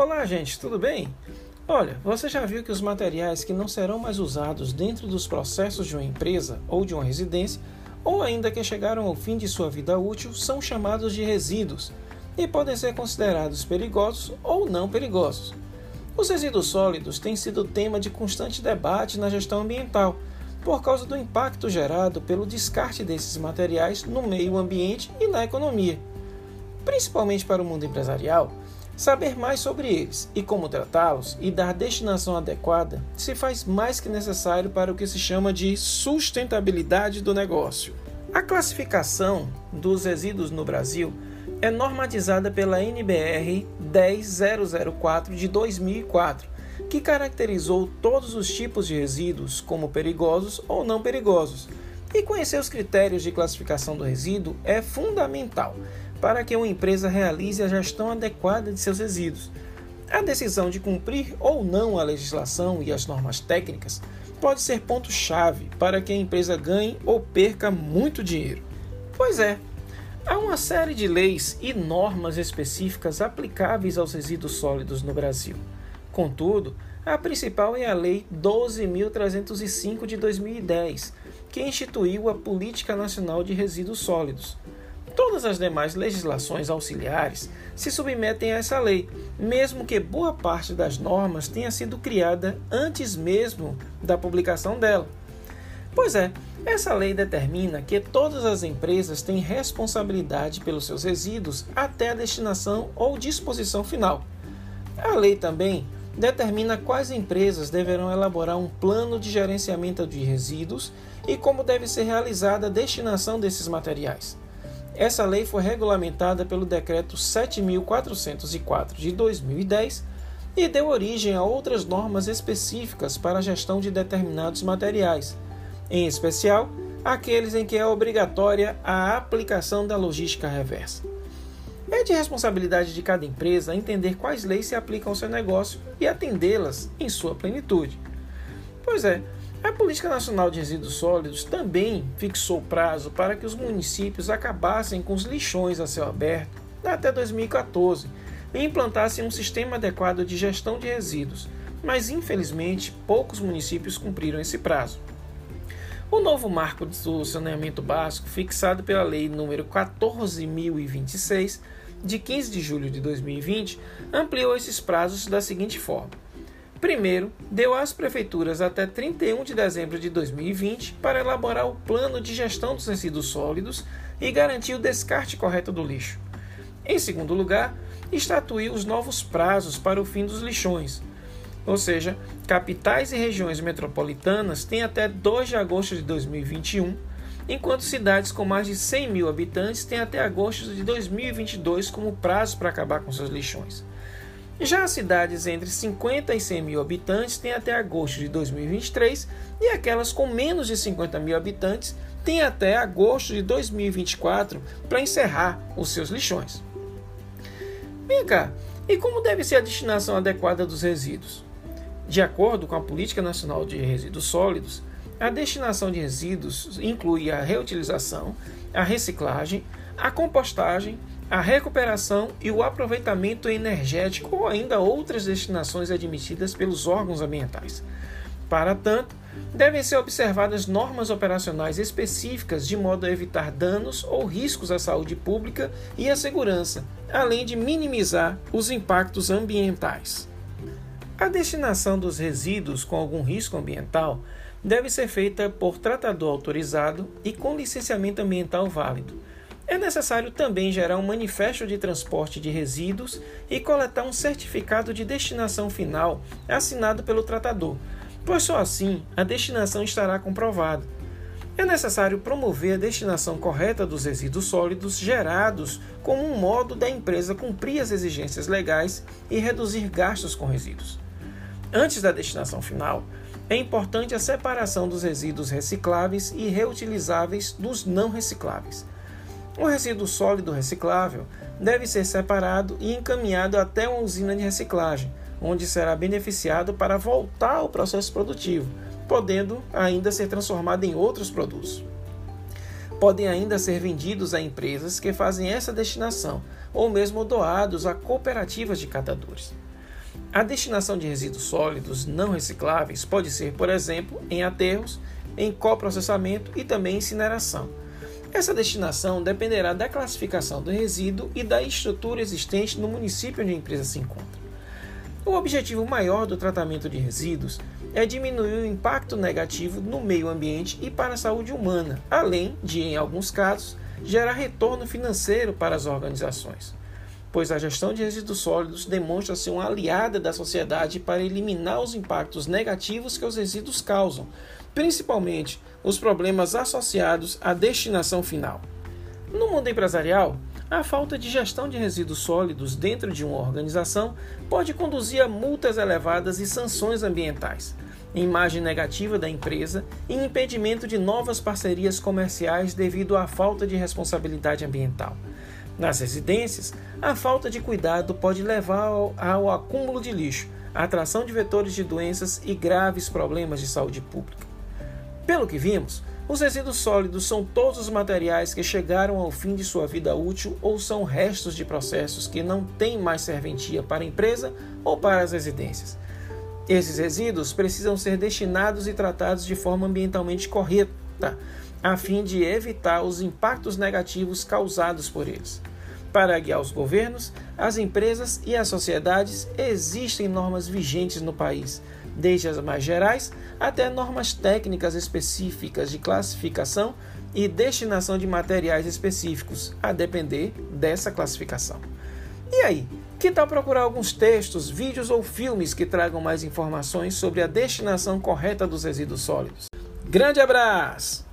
Olá, gente, tudo bem? Olha, você já viu que os materiais que não serão mais usados dentro dos processos de uma empresa ou de uma residência, ou ainda que chegaram ao fim de sua vida útil, são chamados de resíduos e podem ser considerados perigosos ou não perigosos. Os resíduos sólidos têm sido tema de constante debate na gestão ambiental, por causa do impacto gerado pelo descarte desses materiais no meio ambiente e na economia. Principalmente para o mundo empresarial, saber mais sobre eles e como tratá-los e dar destinação adequada se faz mais que necessário para o que se chama de sustentabilidade do negócio. A classificação dos resíduos no Brasil é normatizada pela NBR 10004 de 2004, que caracterizou todos os tipos de resíduos como perigosos ou não perigosos. E conhecer os critérios de classificação do resíduo é fundamental para que uma empresa realize a gestão adequada de seus resíduos. A decisão de cumprir ou não a legislação e as normas técnicas pode ser ponto-chave para que a empresa ganhe ou perca muito dinheiro. Pois é, há uma série de leis e normas específicas aplicáveis aos resíduos sólidos no Brasil. Contudo, a principal é a Lei 12.305 de 2010, que instituiu a Política Nacional de Resíduos Sólidos. Todas as demais legislações auxiliares se submetem a essa lei, mesmo que boa parte das normas tenha sido criada antes mesmo da publicação dela. Pois é, essa lei determina que todas as empresas têm responsabilidade pelos seus resíduos até a destinação ou disposição final. A lei também determina quais empresas deverão elaborar um plano de gerenciamento de resíduos e como deve ser realizada a destinação desses materiais. Essa lei foi regulamentada pelo Decreto 7.404 de 2010 e deu origem a outras normas específicas para a gestão de determinados materiais, em especial aqueles em que é obrigatória a aplicação da logística reversa. É de responsabilidade de cada empresa entender quais leis se aplicam ao seu negócio e atendê-las em sua plenitude. Pois é, a Política Nacional de Resíduos Sólidos também fixou prazo para que os municípios acabassem com os lixões a céu aberto até 2014 e implantassem um sistema adequado de gestão de resíduos, mas infelizmente poucos municípios cumpriram esse prazo. O novo marco do saneamento básico, fixado pela Lei nº 14.026, de 15 de julho de 2020, ampliou esses prazos da seguinte forma. Primeiro, deu às prefeituras até 31 de dezembro de 2020 para elaborar o plano de gestão dos resíduos sólidos e garantir o descarte correto do lixo. Em segundo lugar, estatuiu os novos prazos para o fim dos lixões, ou seja, capitais e regiões metropolitanas têm até 2 de agosto de 2021, enquanto cidades com mais de 100 mil habitantes têm até agosto de 2022 como prazo para acabar com seus lixões. Já as cidades entre 50 e 100 mil habitantes têm até agosto de 2023 e aquelas com menos de 50 mil habitantes têm até agosto de 2024 para encerrar os seus lixões. Vem cá, e como deve ser a destinação adequada dos resíduos? De acordo com a Política Nacional de Resíduos Sólidos, a destinação de resíduos inclui a reutilização, a reciclagem, a compostagem, a recuperação e o aproveitamento energético ou ainda outras destinações admitidas pelos órgãos ambientais. Para tanto, devem ser observadas normas operacionais específicas de modo a evitar danos ou riscos à saúde pública e à segurança, além de minimizar os impactos ambientais. A destinação dos resíduos com algum risco ambiental deve ser feita por tratador autorizado e com licenciamento ambiental válido. É necessário também gerar um manifesto de transporte de resíduos e coletar um certificado de destinação final assinado pelo tratador, pois só assim a destinação estará comprovada. É necessário promover a destinação correta dos resíduos sólidos gerados como um modo da empresa cumprir as exigências legais e reduzir gastos com resíduos. Antes da destinação final, é importante a separação dos resíduos recicláveis e reutilizáveis dos não recicláveis. O resíduo sólido reciclável deve ser separado e encaminhado até uma usina de reciclagem, onde será beneficiado para voltar ao processo produtivo, podendo ainda ser transformado em outros produtos. Podem ainda ser vendidos a empresas que fazem essa destinação, ou mesmo doados a cooperativas de catadores. A destinação de resíduos sólidos não recicláveis pode ser, por exemplo, em aterros, em coprocessamento e também incineração. Essa destinação dependerá da classificação do resíduo e da estrutura existente no município onde a empresa se encontra. O objetivo maior do tratamento de resíduos é diminuir o impacto negativo no meio ambiente e para a saúde humana, além de, em alguns casos, gerar retorno financeiro para as organizações, pois a gestão de resíduos sólidos demonstra ser uma aliada da sociedade para eliminar os impactos negativos que os resíduos causam, principalmente os problemas associados à destinação final. No mundo empresarial, a falta de gestão de resíduos sólidos dentro de uma organização pode conduzir a multas elevadas e sanções ambientais, imagem negativa da empresa e impedimento de novas parcerias comerciais devido à falta de responsabilidade ambiental. Nas residências, a falta de cuidado pode levar ao, ao acúmulo de lixo, atração de vetores de doenças e graves problemas de saúde pública. Pelo que vimos, os resíduos sólidos são todos os materiais que chegaram ao fim de sua vida útil ou são restos de processos que não têm mais serventia para a empresa ou para as residências. Esses resíduos precisam ser destinados e tratados de forma ambientalmente correta, a fim de evitar os impactos negativos causados por eles. Para guiar os governos, as empresas e as sociedades, existem normas vigentes no país, desde as mais gerais até normas técnicas específicas de classificação e destinação de materiais específicos, a depender dessa classificação. E aí, que tal procurar alguns textos, vídeos ou filmes que tragam mais informações sobre a destinação correta dos resíduos sólidos? Grande abraço!